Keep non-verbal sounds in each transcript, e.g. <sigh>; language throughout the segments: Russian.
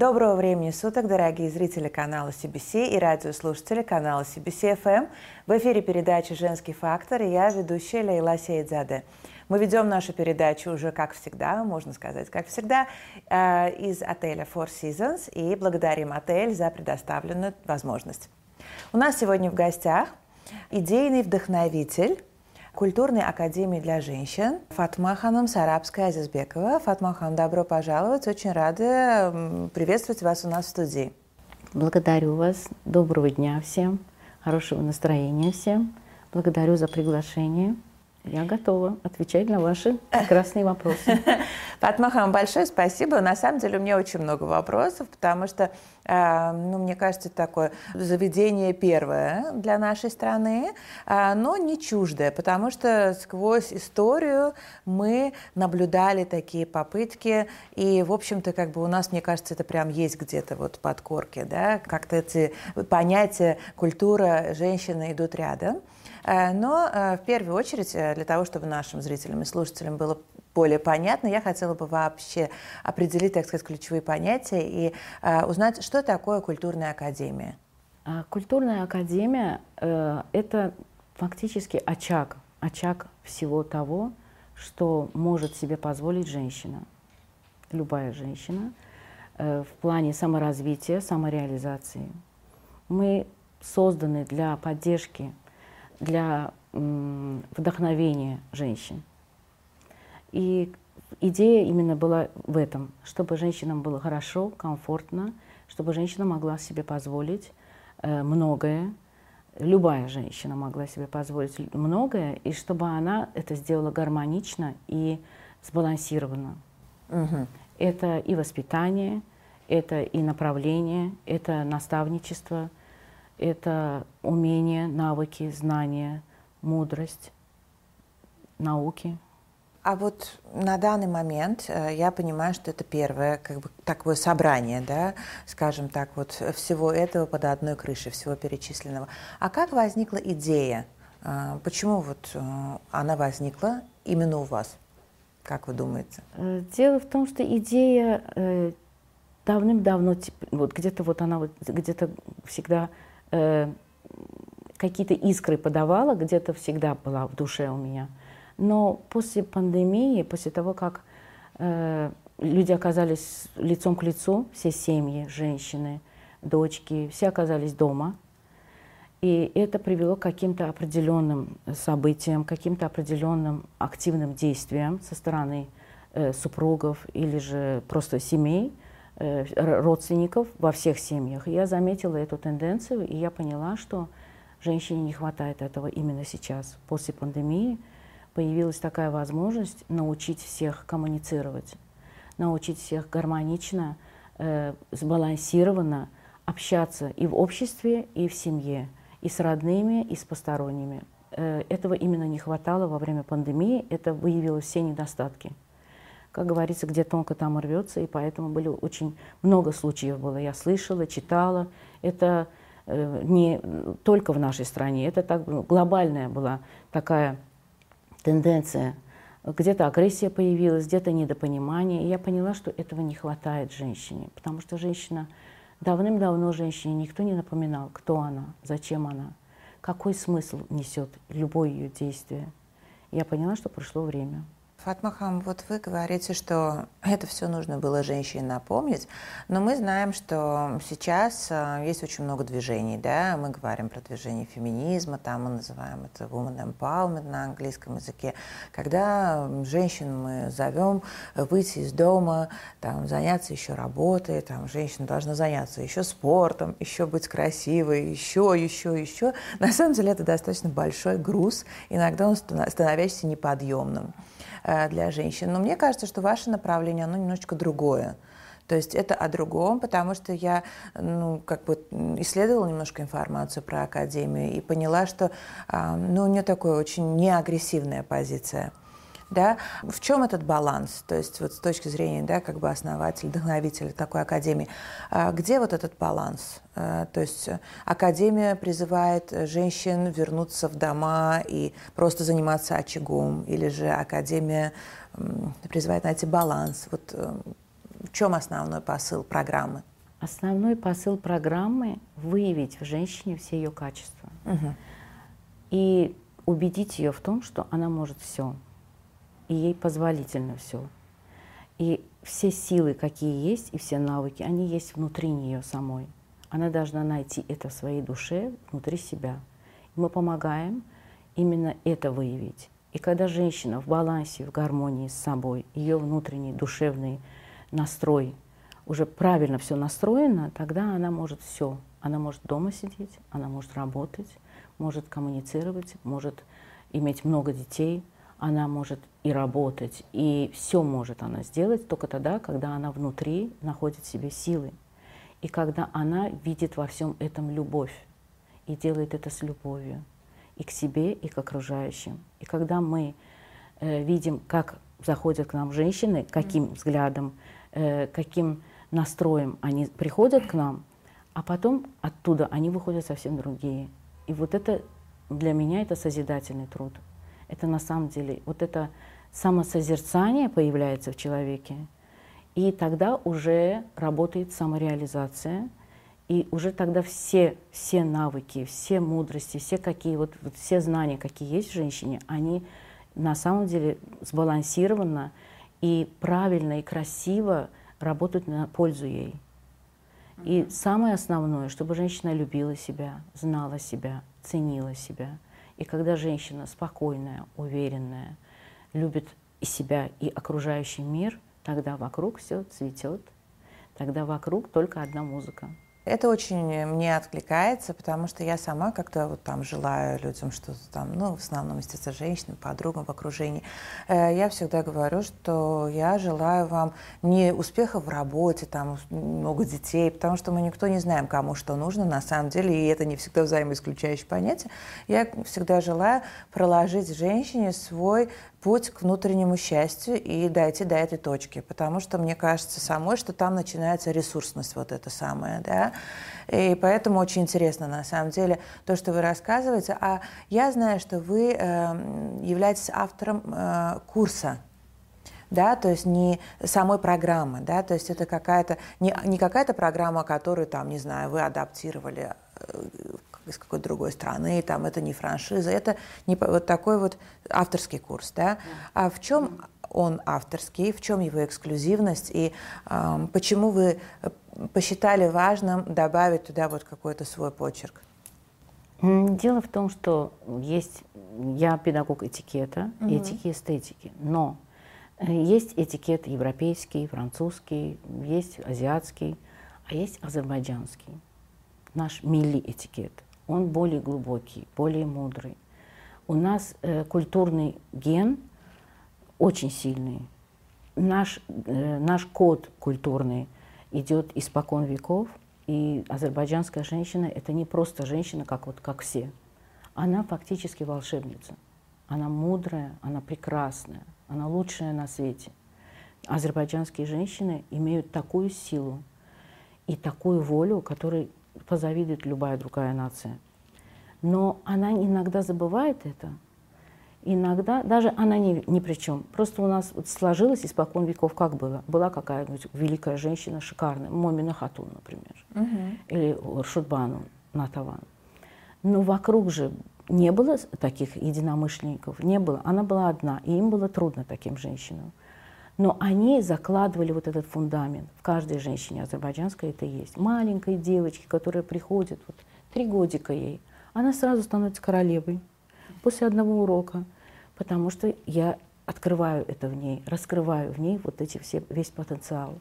Доброго времени суток, дорогие зрители канала CBC и радиослушатели канала CBC FM. В эфире передача «Женский фактор» и я, ведущая Лейла Сейдзаде. Мы ведем нашу передачу уже, как всегда, можно сказать, как всегда, э, из отеля Four Seasons и благодарим отель за предоставленную возможность. У нас сегодня в гостях идейный вдохновитель культурной академии для женщин. Фатма Ханом Сарабская Азизбекова. Фатма Ханом, добро пожаловать. Очень рада приветствовать вас у нас в студии. Благодарю вас. Доброго дня всем. Хорошего настроения всем. Благодарю за приглашение. Я готова отвечать на ваши прекрасные вопросы. <laughs> Фатмахам, большое спасибо. На самом деле у меня очень много вопросов, потому что, э, ну, мне кажется, это такое заведение первое для нашей страны, э, но не чуждое, потому что сквозь историю мы наблюдали такие попытки, и, в общем-то, как бы у нас, мне кажется, это прям есть где-то вот под корки, да, как-то эти понятия культура женщины идут рядом. Э, но э, в первую очередь, э, для того, чтобы нашим зрителям и слушателям было более понятно, я хотела бы вообще определить, так сказать, ключевые понятия и узнать, что такое культурная академия. А, культурная академия – это фактически очаг, очаг всего того, что может себе позволить женщина, любая женщина, в плане саморазвития, самореализации. Мы созданы для поддержки для вдохновения женщин. И идея именно была в этом, чтобы женщинам было хорошо, комфортно, чтобы женщина могла себе позволить э, многое, любая женщина могла себе позволить многое, и чтобы она это сделала гармонично и сбалансированно. Угу. Это и воспитание, это и направление, это наставничество – это умения, навыки, знания, мудрость, науки. А вот на данный момент э, я понимаю, что это первое как бы такое собрание, да, скажем так, вот всего этого под одной крышей, всего перечисленного. А как возникла идея? Э, почему вот э, она возникла именно у вас? Как вы думаете? Дело в том, что идея давным-давно, вот где-то вот она вот где-то всегда э, какие-то искры подавала, где-то всегда была в душе у меня. Но после пандемии, после того, как э, люди оказались лицом к лицу, все семьи, женщины, дочки, все оказались дома, и это привело к каким-то определенным событиям, каким-то определенным активным действиям со стороны э, супругов или же просто семей – Э, родственников во всех семьях. я заметила эту тенденцию, и я поняла, что женщине не хватает этого именно сейчас. После пандемии появилась такая возможность научить всех коммуницировать, научить всех гармонично, э, сбалансированно общаться и в обществе, и в семье, и с родными, и с посторонними. Э, этого именно не хватало во время пандемии, это выявило все недостатки как говорится, где тонко там рвется, и поэтому были очень много случаев было. Я слышала, читала. Это э, не только в нашей стране, это так ну, глобальная была такая тенденция. Где-то агрессия появилась, где-то недопонимание. И я поняла, что этого не хватает женщине, потому что женщина давным-давно женщине никто не напоминал, кто она, зачем она, какой смысл несет любое ее действие. Я поняла, что пришло время. Фатмахам, вот вы говорите, что это все нужно было женщине напомнить, но мы знаем, что сейчас а, есть очень много движений, да, мы говорим про движение феминизма, там мы называем это woman empowerment на английском языке, когда женщин мы зовем выйти из дома, там, заняться еще работой, там, женщина должна заняться еще спортом, еще быть красивой, еще, еще, еще. На самом деле это достаточно большой груз, иногда он становящийся неподъемным. Э, для женщин. Но мне кажется, что ваше направление, оно немножечко другое. То есть это о другом, потому что я ну, как бы исследовала немножко информацию про Академию и поняла, что а, ну, у нее такая очень неагрессивная позиция. Да? В чем этот баланс? То есть вот с точки зрения да, как бы основателя, вдохновителя такой академии, а, где вот этот баланс? А, то есть академия призывает женщин вернуться в дома и просто заниматься очагом, или же академия призывает найти баланс. Вот э, в чем основной посыл программы? Основной посыл программы — выявить в женщине все ее качества. Угу. И убедить ее в том, что она может все. И ей позволительно все. И все силы, какие есть, и все навыки, они есть внутри нее самой. Она должна найти это в своей душе, внутри себя. И мы помогаем именно это выявить. И когда женщина в балансе, в гармонии с собой, ее внутренний душевный настрой уже правильно все настроено, тогда она может все. Она может дома сидеть, она может работать, может коммуницировать, может иметь много детей, она может и работать, и все может она сделать только тогда, когда она внутри находит в себе силы. И когда она видит во всем этом любовь и делает это с любовью и к себе, и к окружающим. И когда мы э, видим, как заходят к нам женщины, каким взглядом, э, каким настроем они приходят к нам, а потом оттуда они выходят совсем другие. И вот это для меня это созидательный труд. Это на самом деле вот это самосозерцание появляется в человеке, и тогда уже работает самореализация – и уже тогда все, все навыки, все мудрости, все какие вот, вот все знания, какие есть в женщине, они на самом деле сбалансированно и правильно и красиво работают на пользу ей. И самое основное, чтобы женщина любила себя, знала себя, ценила себя. И когда женщина спокойная, уверенная, любит и себя, и окружающий мир, тогда вокруг все цветет, тогда вокруг только одна музыка. Это очень мне откликается, потому что я сама как-то вот там желаю людям что-то там, ну, в основном, естественно, женщинам, подругам в окружении. Э, я всегда говорю, что я желаю вам не успеха в работе, там, много детей, потому что мы никто не знаем, кому что нужно на самом деле, и это не всегда взаимоисключающее понятие. Я всегда желаю проложить женщине свой путь к внутреннему счастью и дойти до этой точки, потому что мне кажется самой, что там начинается ресурсность вот это самое, да, и поэтому очень интересно на самом деле то, что вы рассказываете. А я знаю, что вы э, являетесь автором э, курса да, то есть не самой программы, да, то есть это какая-то, не, не какая-то программа, которую там, не знаю, вы адаптировали э, из какой-то другой страны, там это не франшиза, это не вот такой вот авторский курс, да. А в чем он авторский, в чем его эксклюзивность и э, почему вы посчитали важным добавить туда вот какой-то свой почерк? Дело в том, что есть я педагог этикета, угу. этики эстетики, но э, есть этикет европейский, французский, есть азиатский, а есть азербайджанский, наш милли этикет он более глубокий, более мудрый. У нас э, культурный ген очень сильный. Наш, э, наш код культурный идет испокон веков, и азербайджанская женщина – это не просто женщина, как, вот, как все. Она фактически волшебница. Она мудрая, она прекрасная, она лучшая на свете. Азербайджанские женщины имеют такую силу и такую волю, которой позавидует любая другая нация. Но она иногда забывает это. Иногда, даже она ни, ни при чем. Просто у нас вот сложилось испокон веков, как было. Была какая-нибудь великая женщина, шикарная, Момина Хатун, например, угу. или Шутбану Натаван. Но вокруг же не было таких единомышленников, не было. Она была одна, и им было трудно таким женщинам. Но они закладывали вот этот фундамент. В каждой женщине азербайджанской это есть. Маленькой девочке, которая приходит, вот, три годика ей, она сразу становится королевой после одного урока, потому что я открываю это в ней, раскрываю в ней вот эти все, весь потенциал.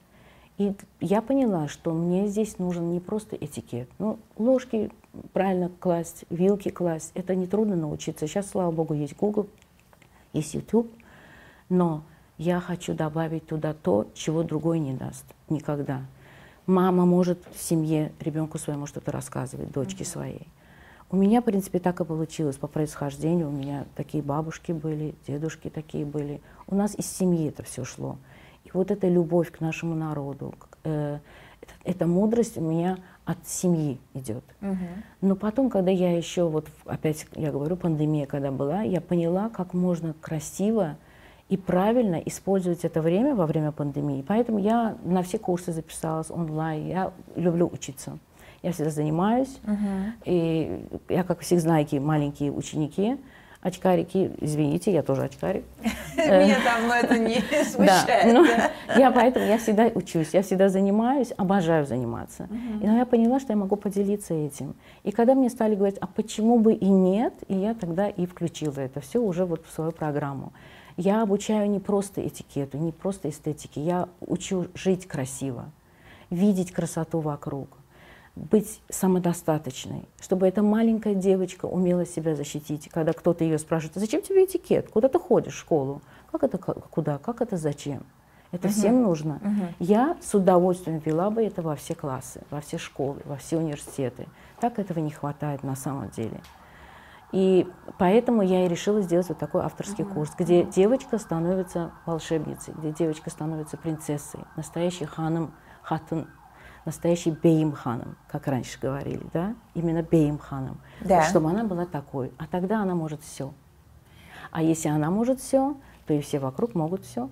И я поняла, что мне здесь нужен не просто этикет. Ну, ложки правильно класть, вилки класть, это нетрудно научиться. Сейчас, слава богу, есть Google, есть YouTube, но я хочу добавить туда то, чего другой не даст никогда. Мама может в семье ребенку своему что-то рассказывать, дочке своей. У меня, в принципе, так и получилось по происхождению. У меня такие бабушки были, дедушки такие были. У нас из семьи это все шло. И вот эта любовь к нашему народу, э, эта, эта мудрость у меня от семьи идет. Угу. Но потом, когда я еще, вот опять я говорю, пандемия когда была, я поняла, как можно красиво и правильно использовать это время во время пандемии. Поэтому я на все курсы записалась онлайн. Я люблю учиться. Я всегда занимаюсь. Uh-huh. И я, как все знаете, маленькие ученики, очкарики, извините, я тоже очкарик. <laughs> Меня давно это не <laughs> смущает. Ну, я поэтому, я всегда учусь, я всегда занимаюсь, обожаю заниматься. И я поняла, что я могу поделиться этим. И когда мне стали говорить, а почему бы и нет, и я тогда и включила это все уже вот в свою программу. Я обучаю не просто этикету, не просто эстетике, я учу жить красиво, видеть красоту вокруг, быть самодостаточной, чтобы эта маленькая девочка умела себя защитить. Когда кто-то ее спрашивает, а зачем тебе этикет? Куда ты ходишь в школу? Как это куда? Как это зачем? Это uh-huh. всем нужно. Uh-huh. Я с удовольствием вела бы это во все классы, во все школы, во все университеты. Так этого не хватает на самом деле. И поэтому я и решила сделать вот такой авторский uh-huh. курс, где девочка становится волшебницей, где девочка становится принцессой, настоящий ханом, хатун, настоящий бейм ханом, как раньше говорили, да, именно бейм ханом, да. чтобы она была такой, а тогда она может все. А если она может все, то и все вокруг могут все.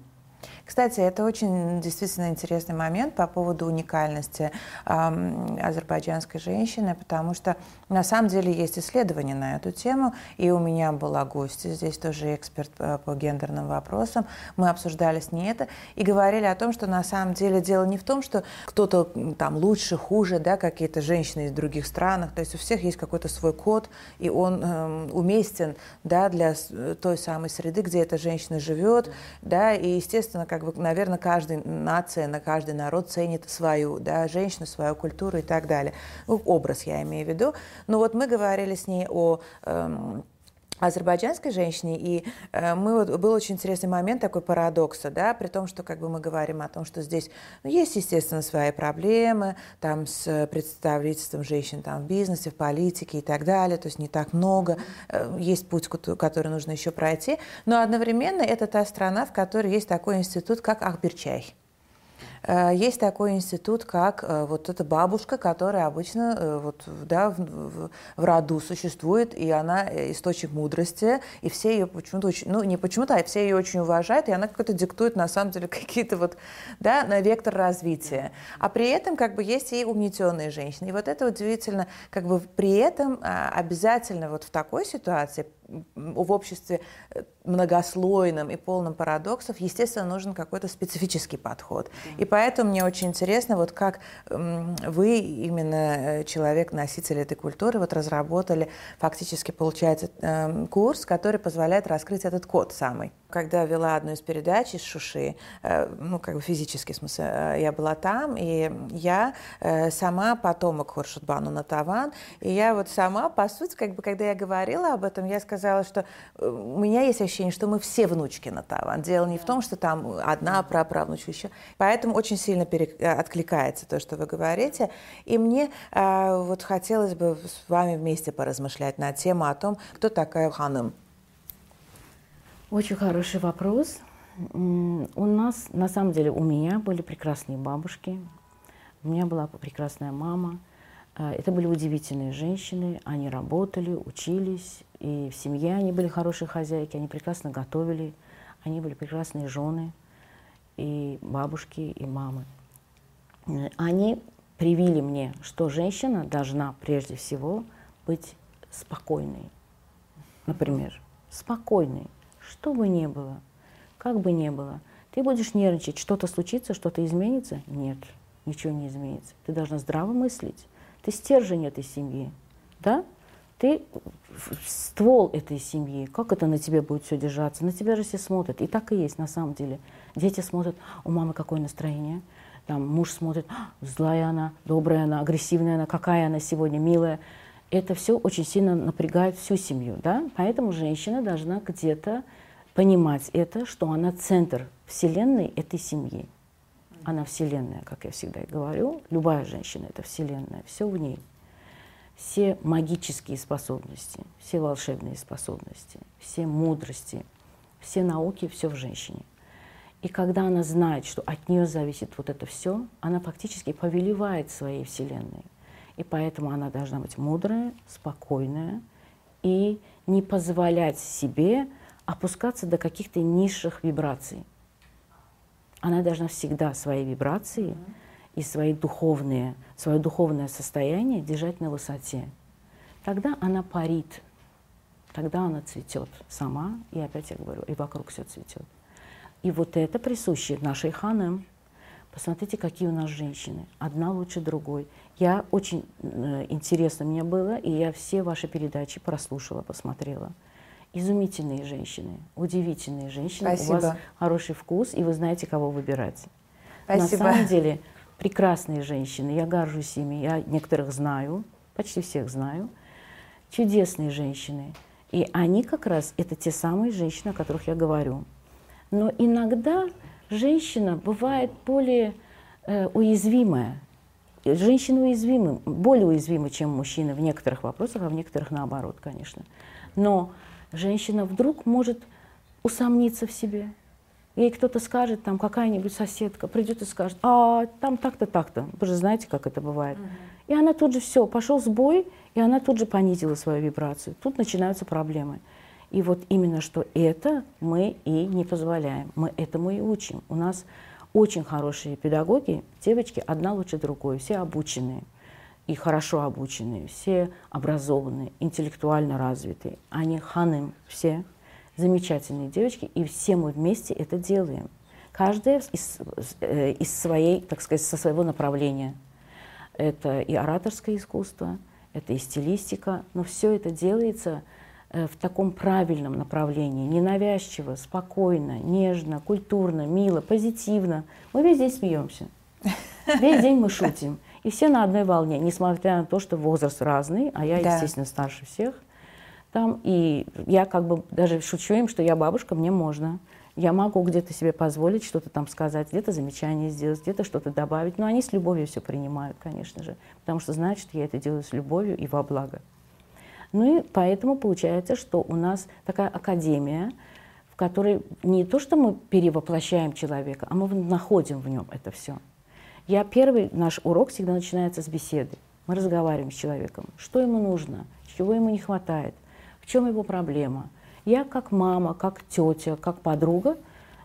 Кстати, это очень действительно интересный момент по поводу уникальности э, азербайджанской женщины, потому что на самом деле есть исследования на эту тему, и у меня была гостья, здесь тоже эксперт по, по гендерным вопросам, мы обсуждали с ней это и говорили о том, что на самом деле дело не в том, что кто-то там лучше, хуже, да, какие-то женщины из других странах, то есть у всех есть какой-то свой код, и он э, уместен, да, для той самой среды, где эта женщина живет, да, и, естественно, как бы, наверное, каждая нация, на каждый народ ценит свою, да, женщину, свою культуру и так далее. Ну, образ я имею в виду. Но вот мы говорили с ней о... Эм, азербайджанской женщине, и э, мы вот, был очень интересный момент такой парадокса, да, при том, что как бы мы говорим о том, что здесь ну, есть, естественно, свои проблемы, там с представительством женщин там в бизнесе, в политике и так далее, то есть не так много, э, есть путь, который нужно еще пройти, но одновременно это та страна, в которой есть такой институт, как Ахберчай. Э, есть такой институт, как э, вот эта бабушка, которая обычно э, вот, да, в, в, в роду существует, и она источник мудрости, и все ее почему-то очень, ну не почему-то, а все ее очень уважают, и она как-то диктует на самом деле <laughs> какие-то вот, да, на вектор развития. А при этом как бы есть и угнетенные женщины. И вот это удивительно, как бы при этом а, обязательно вот в такой ситуации в обществе э, многослойном и полном парадоксов, естественно, нужен какой-то специфический подход. И поэтому мне очень интересно, вот как вы, именно э, человек, носитель этой культуры, вот разработали фактически, получается, эм, курс, который позволяет раскрыть этот код самый. Когда вела одну из передач из Шуши, э, ну, как бы физически, в смысле, я была там, и я сама потомок Хуршутбану Натаван, и я вот сама, по сути, как бы, когда я говорила об этом, я сказала, сказала, что э, у меня есть ощущение, что мы все внучки на Натава. Дело не в том, что там одна праправнучка еще. Поэтому очень сильно перек... Э, откликается то, что вы говорите. И мне э, вот хотелось бы с вами вместе поразмышлять на тему о том, кто такая ханым. Очень хороший вопрос. У нас, на самом деле, у меня были прекрасные бабушки, у меня была прекрасная мама. Э, это были удивительные женщины, они работали, учились, и в семье они были хорошие хозяйки, они прекрасно готовили, они были прекрасные жены, и бабушки, и мамы. Они привили мне, что женщина должна прежде всего быть спокойной. Например, спокойной, что бы ни было, как бы ни было. Ты будешь нервничать, что-то случится, что-то изменится? Нет, ничего не изменится. Ты должна здраво мыслить. Ты стержень этой семьи, да? Ты ствол этой семьи. Как это на тебе будет все держаться? На тебя же все смотрят. И так и есть на самом деле. Дети смотрят, у мамы какое настроение. Там муж смотрит, «А, злая она, добрая она, агрессивная она, какая она сегодня, милая. Это все очень сильно напрягает всю семью. Да? Поэтому женщина должна где-то понимать это, что она центр вселенной этой семьи. Она вселенная, как я всегда и говорю. Любая женщина – это вселенная, все в ней все магические способности, все волшебные способности, все мудрости, все науки, все в женщине. И когда она знает, что от нее зависит вот это все, она фактически повелевает своей Вселенной. И поэтому она должна быть мудрая, спокойная и не позволять себе опускаться до каких-то низших вибраций. Она должна всегда свои вибрации и свои духовные, свое духовное состояние держать на высоте. Тогда она парит, тогда она цветет сама, и опять я говорю, и вокруг все цветет. И вот это присуще нашей ханам. Посмотрите, какие у нас женщины. Одна лучше другой. Я очень э, интересно мне было, и я все ваши передачи прослушала, посмотрела. Изумительные женщины, удивительные женщины. Спасибо. У вас хороший вкус, и вы знаете, кого выбирать. Спасибо. На самом деле, прекрасные женщины. Я горжусь ими. Я некоторых знаю, почти всех знаю. Чудесные женщины. И они как раз, это те самые женщины, о которых я говорю. Но иногда женщина бывает более э, уязвимая. Женщина уязвимы, более уязвима, чем мужчина в некоторых вопросах, а в некоторых наоборот, конечно. Но женщина вдруг может усомниться в себе. Ей кто-то скажет, там какая-нибудь соседка придет и скажет, а там так-то, так-то. Вы же знаете, как это бывает. И она тут же все, пошел сбой, и она тут же понизила свою вибрацию. Тут начинаются проблемы. И вот именно что это мы и не позволяем. Мы этому и учим. У нас очень хорошие педагоги, девочки одна лучше другой, все обученные и хорошо обученные, все образованные, интеллектуально развитые. Они ханым все замечательные девочки, и все мы вместе это делаем. Каждая из, э, из своей, так сказать, со своего направления. Это и ораторское искусство, это и стилистика, но все это делается – Э, в таком правильном направлении, ненавязчиво, спокойно, нежно, культурно, мило, позитивно. Мы весь день смеемся. <laughs> Весь день мы шутим. И все на одной волне, несмотря на то, что возраст разный, а я, да. естественно, старше всех. Там, и я как бы даже шучу им, что я бабушка, мне можно. Я могу где-то себе позволить что-то там сказать, где-то замечание сделать, где-то что-то добавить. Но они с любовью все принимают, конечно же, потому что знают, что я это делаю с любовью и во благо. Ну и поэтому получается, что у нас такая академия, в которой не то, что мы перевоплощаем человека, а мы находим в нем это все. Я первый наш урок всегда начинается с беседы. Мы разговариваем с человеком, что ему нужно, чего ему не хватает, в чем его проблема. Я как мама, как тетя, как подруга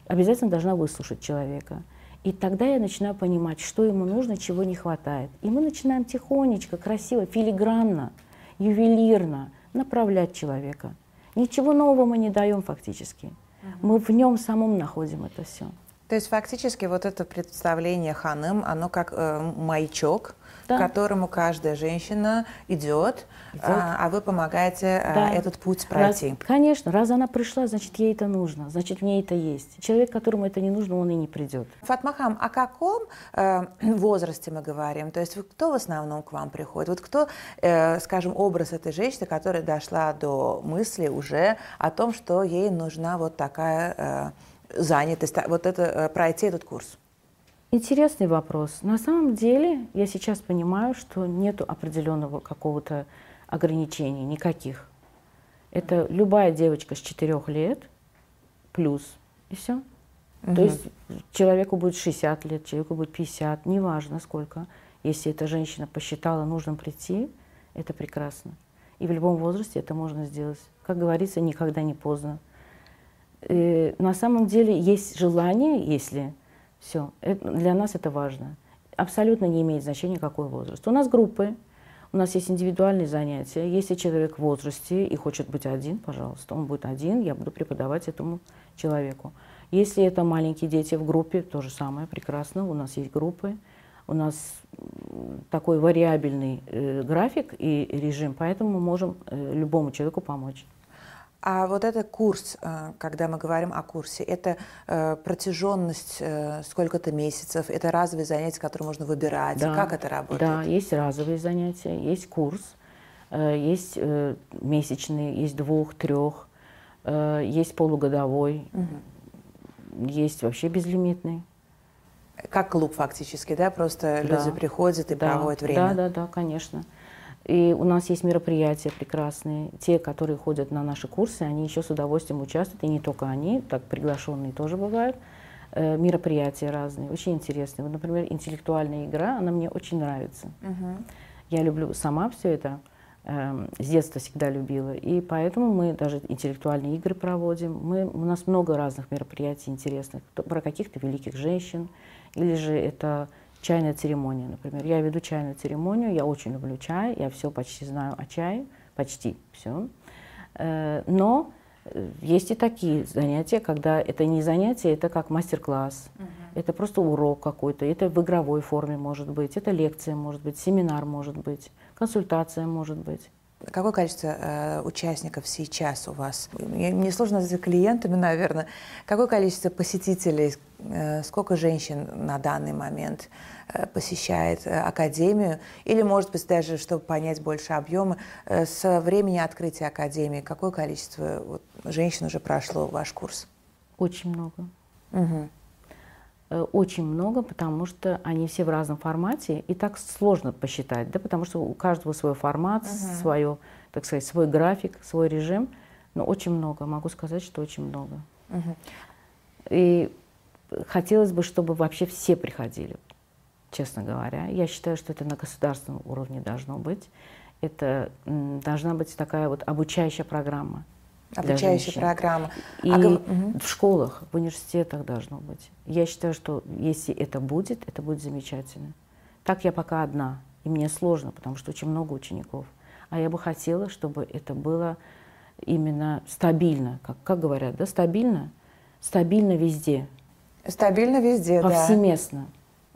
обязательно должна выслушать человека. И тогда я начинаю понимать, что ему нужно, чего не хватает. И мы начинаем тихонечко, красиво, филигранно ювелирно направлять человека. Ничего нового мы не даем фактически. Мы в нем самом находим это все. То есть фактически вот это представление ханым, оно как э, маячок, да. к которому каждая женщина идет, вот. а, а вы помогаете э, да. этот путь пройти. Раз, конечно, раз она пришла, значит ей это нужно, значит в ней это есть. Человек, которому это не нужно, он и не придет. Фатмахам, о каком э, <clears throat> возрасте мы говорим? То есть кто в основном к вам приходит? Вот кто, э, скажем, образ этой женщины, которая дошла до мысли уже о том, что ей нужна вот такая э, занятость, вот это, э, пройти этот курс? Интересный вопрос. На самом деле я сейчас понимаю, что нет определенного какого-то ограничения, никаких. Это любая девочка с 4 лет плюс, и все. Угу. То есть человеку будет 60 лет, человеку будет 50, неважно сколько. Если эта женщина посчитала нужным прийти, это прекрасно. И в любом возрасте это можно сделать. Как говорится, никогда не поздно э, на самом деле есть желание, если все, это, для нас это важно. Абсолютно не имеет значения, какой возраст. У нас группы, у нас есть индивидуальные занятия. Если человек в возрасте и хочет быть один, пожалуйста, он будет один, я буду преподавать этому человеку. Если это маленькие дети в группе, то же самое, прекрасно, у нас есть группы. У нас такой вариабельный э, график и режим, поэтому мы можем э, любому человеку помочь. А вот этот курс, э, когда мы говорим о курсе, это э, протяженность э, сколько-то месяцев, это разовые занятия, которые можно выбирать. Да, как это работает? Да, есть разовые занятия, есть курс, есть месячный, есть двух, трех, есть полугодовой, угу. есть вообще безлимитный. Как клуб фактически, да? Просто да. люди приходят и да, проводят время. Да, да, да, конечно. И у нас есть мероприятия прекрасные. Те, которые ходят на наши курсы, они еще с удовольствием участвуют. И не только они, так приглашенные тоже бывают. Э, мероприятия разные, очень интересные. Вот, например, интеллектуальная игра, она мне очень нравится. Угу. Я люблю сама все это. Эм, с детства всегда любила. И поэтому мы даже интеллектуальные игры проводим. Мы, у нас много разных мероприятий интересных про каких-то великих женщин. Или же это чайная церемония, например. Я веду чайную церемонию, я очень люблю чай, я все почти знаю о чае, почти все. Э, но э, есть и такие занятия, когда это не занятие, это как мастер-класс, uh-huh. это просто урок какой-то, это в игровой форме может быть, это лекция может быть, семинар может быть консультация может быть. Какое количество э, участников сейчас у вас? Мне сложно назвать клиентами, наверное. Какое количество посетителей, э, сколько женщин на данный момент э, посещает э, академию? Или, может быть, даже, чтобы понять больше объемы, э, с времени открытия академии, какое количество вот, женщин уже прошло ваш курс? Очень много. Угу. Э, очень много, потому что они все в разном формате, и так сложно посчитать, да, потому что у каждого свой формат, uh-huh. свое, так сказать, свой график, свой режим, но очень много, могу сказать, что очень много. Uh-huh. И хотелось бы, чтобы вообще все приходили, честно говоря. Я считаю, что это на государственном уровне должно быть. Это должна быть такая вот обучающая программа. Обучающая программа. И а, угу. в школах, в университетах должно быть. Я считаю, что если это будет, это будет замечательно. Так я пока одна, и мне сложно, потому что очень много учеников. А я бы хотела, чтобы это было именно стабильно, как, как говорят, да, стабильно, стабильно везде. Стабильно везде, Повсеместно. да. Повсеместно.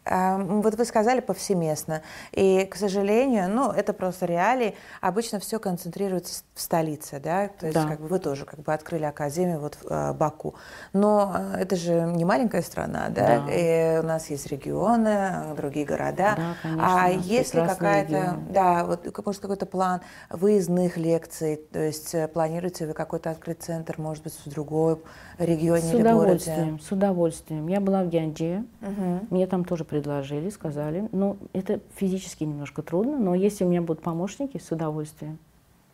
Вот вы сказали повсеместно. И, к сожалению, ну, это просто реалии. Обычно все концентрируется в столице, да? То есть да. как бы вы тоже как бы открыли академию вот в э, Баку. Но э, это же не маленькая страна, да? да. И у нас есть регионы, другие города. Да, конечно. А если какая-то, да, вот может какой-то план выездных лекций, то есть э, планируете вы какой-то открыть центр, может быть, в другой регионе с или удовольствием, городе? С удовольствием. Я была в Гянджи, угу. мне там тоже предложили, сказали. Ну, это физически немножко трудно, но если у меня будут помощники, с удовольствием.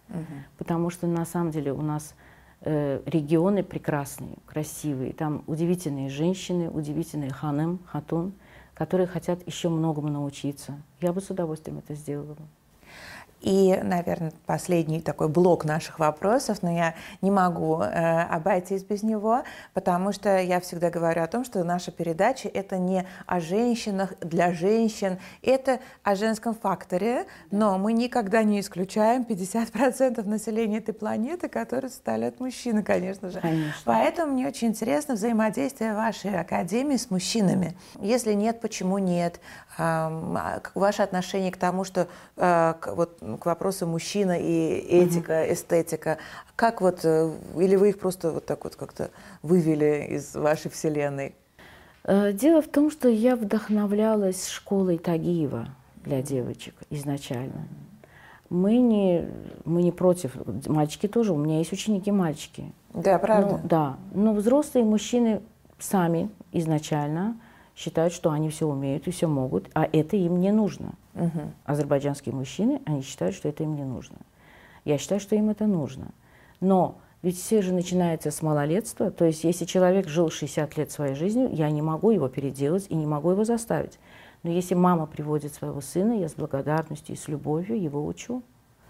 Угу. Потому что на самом деле у нас э, регионы прекрасные, красивые. Там удивительные женщины, удивительные ханым, хатун, которые хотят еще многому научиться. Я бы с удовольствием это сделала. И, наверное, последний такой блок наших вопросов, но я не могу э, обойтись без него, потому что я всегда говорю о том, что наша передача – это не о женщинах для женщин, это о женском факторе, но мы никогда не исключаем 50% населения этой планеты, которые составляют мужчины, конечно же. Конечно. Поэтому мне очень интересно взаимодействие вашей академии с мужчинами. Если нет, почему нет? Э, ваше отношение к тому, что э, вот к вопросу мужчина и этика, угу. эстетика. Как вот, э, или вы их просто вот так вот как-то вывели из вашей вселенной? Э, дело в том, что я вдохновлялась школой Тагиева для девочек изначально. Мы не, мы не против, мальчики тоже, у меня есть ученики мальчики. Да, правда? Ну, да, но взрослые мужчины сами изначально считают, что они все умеют и все могут, а это им не нужно. Угу. Азербайджанские мужчины, они считают, что это им не нужно. Я считаю, что им это нужно. Но ведь все же начинается с малолетства. То есть если человек жил 60 лет своей жизнью, я не могу его переделать и не могу его заставить. Но если мама приводит своего сына, я с благодарностью и с любовью его учу,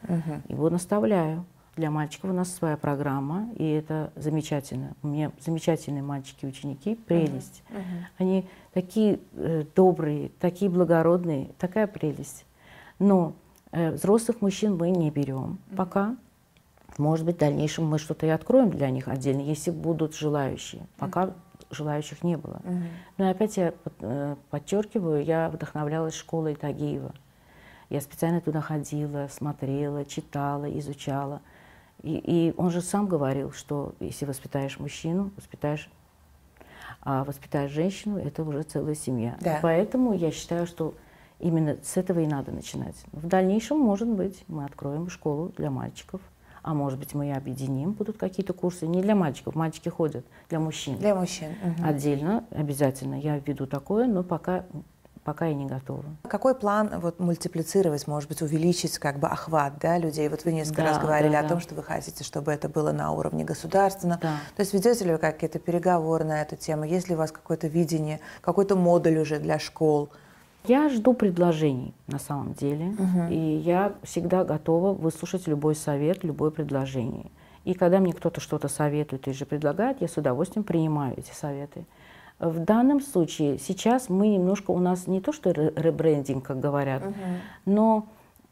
угу. его наставляю. Для мальчиков у нас своя программа, и это замечательно. У меня замечательные мальчики-ученики, прелесть. Uh-huh. Uh-huh. Они такие э, добрые, такие благородные, такая прелесть. Но э, взрослых мужчин мы не берем uh-huh. пока. Может быть, в дальнейшем мы что-то и откроем для них отдельно, если будут желающие. Пока uh-huh. желающих не было. Uh-huh. Но опять я э, подчеркиваю, я вдохновлялась школой Тагиева. Я специально туда ходила, смотрела, читала, изучала – и, и он же сам говорил, что если воспитаешь мужчину, воспитаешь, а воспитаешь женщину, это уже целая семья. Да. Поэтому я считаю, что именно с этого и надо начинать. В дальнейшем, может быть, мы откроем школу для мальчиков. А может быть, мы и объединим, будут какие-то курсы. Не для мальчиков, мальчики ходят, для мужчин. Для мужчин. Угу. Отдельно, обязательно. Я введу такое, но пока пока я не готова. Какой план вот мультиплицировать, может быть, увеличить как бы охват да, людей? Вот вы несколько да, раз говорили да, о да. том, что вы хотите, чтобы это было на уровне государственного. Да. То есть ведете ли вы какие-то переговоры на эту тему? Есть ли у вас какое-то видение, какой-то модуль уже для школ? Я жду предложений на самом деле, Мгм. и я всегда готова выслушать любой совет, любое предложение. И когда мне кто-то что-то советует или же предлагает, я с удовольствием принимаю эти советы. В данном случае сейчас мы немножко, у нас не то что ре- ребрендинг, как говорят, но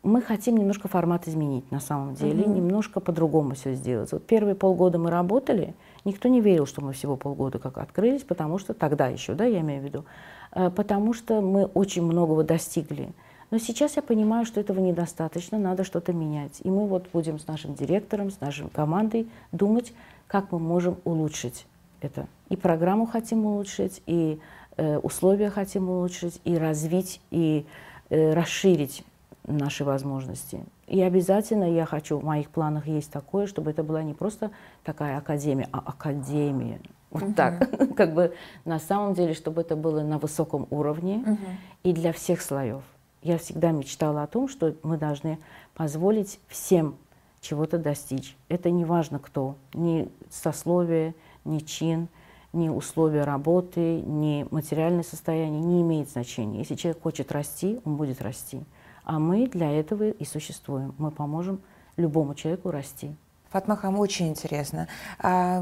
мы хотим немножко формат изменить на самом деле, Мгм. немножко по-другому все сделать. Вот первые полгода мы работали, никто не верил, что мы всего полгода как открылись, потому что тогда еще, да, я имею в виду, э, потому что мы очень многого достигли. Но сейчас я понимаю, что этого недостаточно, надо что-то менять. И мы вот будем с нашим директором, с нашей командой думать, как мы можем улучшить это. И программу хотим улучшить, и э, условия хотим улучшить, и развить, и э, расширить наши возможности. И обязательно я хочу, в моих планах есть такое, чтобы это была не просто такая академия, а академия. Вот так. <laughs> Как бы на самом деле, чтобы это было на высоком уровне и для всех слоев. Я всегда мечтала о том, что мы должны позволить всем чего-то достичь. Это не важно кто, ни сословие, ни чин, ни условия работы, ни материальное состояние, не имеет значения. Если человек хочет расти, он будет расти. А мы для этого и существуем. Мы поможем любому человеку расти. Фатмахам, очень интересно. А,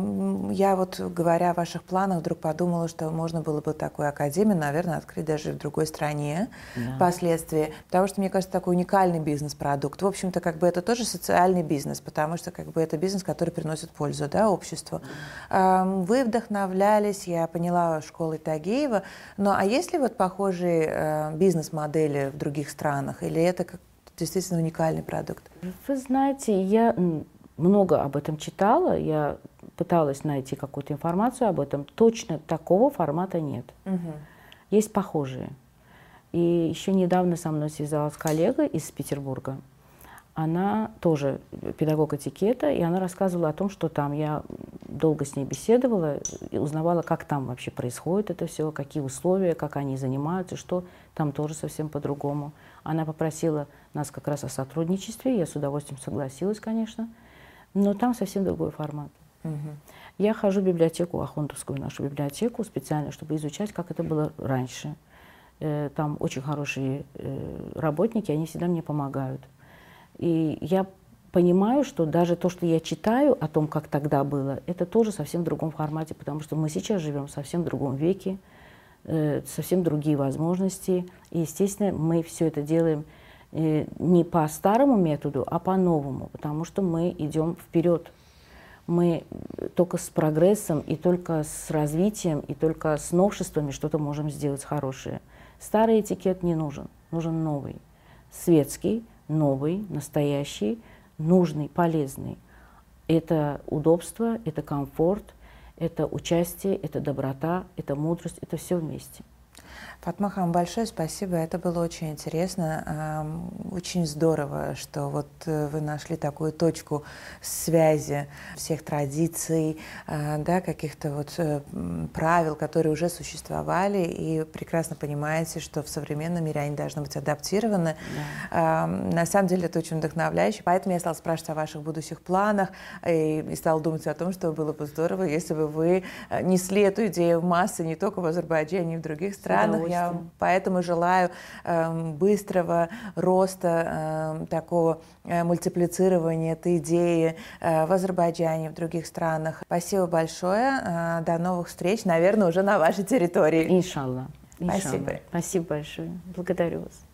Я вот, говоря о ваших планах, вдруг подумала, что можно было бы такую академию, наверное, открыть даже в другой стране Да. впоследствии. Потому что, мне кажется, такой уникальный бизнес-продукт. В общем-то, как бы это тоже социальный бизнес, потому что как бы это бизнес, который приносит пользу да, обществу. Вы вдохновлялись, я поняла, школой Тагиева. Но а есть ли вот похожие э, бизнес-модели в других странах? Или это как действительно уникальный продукт? Вы знаете, я много об этом читала, я пыталась найти какую-то информацию об этом. Точно такого формата нет. Есть похожие. И еще недавно со мной связалась коллега из Петербурга. Она тоже педагог этикета, и она рассказывала о том, что там. Я долго с ней беседовала и узнавала, как там вообще происходит это все, какие условия, как они занимаются, что там тоже совсем по-другому. Она попросила нас как раз о сотрудничестве, я с удовольствием согласилась, конечно, но там совсем другой формат. Я хожу в библиотеку, Ахундовскую нашу библиотеку, специально, чтобы изучать, как это было раньше. Э, Там очень хорошие э, работники, они всегда мне помогают. И я понимаю, что даже то, что я читаю о том, как тогда было, это тоже совсем в другом формате, потому что мы сейчас живем в совсем другом веке, э, совсем другие возможности. И, естественно, мы все это делаем не по старому методу, а по новому, потому что мы идем вперед. Мы только с прогрессом и только с развитием и только с новшествами что-то можем сделать хорошее. Старый этикет не нужен, нужен новый. Светский, новый, настоящий, нужный, полезный. Это удобство, это комфорт, это участие, это доброта, это мудрость, это все вместе. Фатмахам, большое спасибо. Это было очень интересно. Очень здорово, что вот э, вы нашли такую точку связи всех традиций, а, да, каких-то вот э, правил, которые уже существовали, и прекрасно понимаете, что в современном мире они должны быть адаптированы. Ам, На самом деле это очень вдохновляюще. Поэтому я стала спрашивать о ваших будущих планах и, и стала думать о том, что было бы здорово, если бы вы э, несли эту идею в массы не только в Азербайджане, но и в других странах. Я поэтому желаю эм, быстрого роста эм, такого э, мультиплицирования этой идеи э, в Азербайджане, в других странах. Спасибо большое. Э, До новых встреч, наверное, уже на вашей территории. Иншалла. Спасибо. Спасибо большое. Благодарю вас.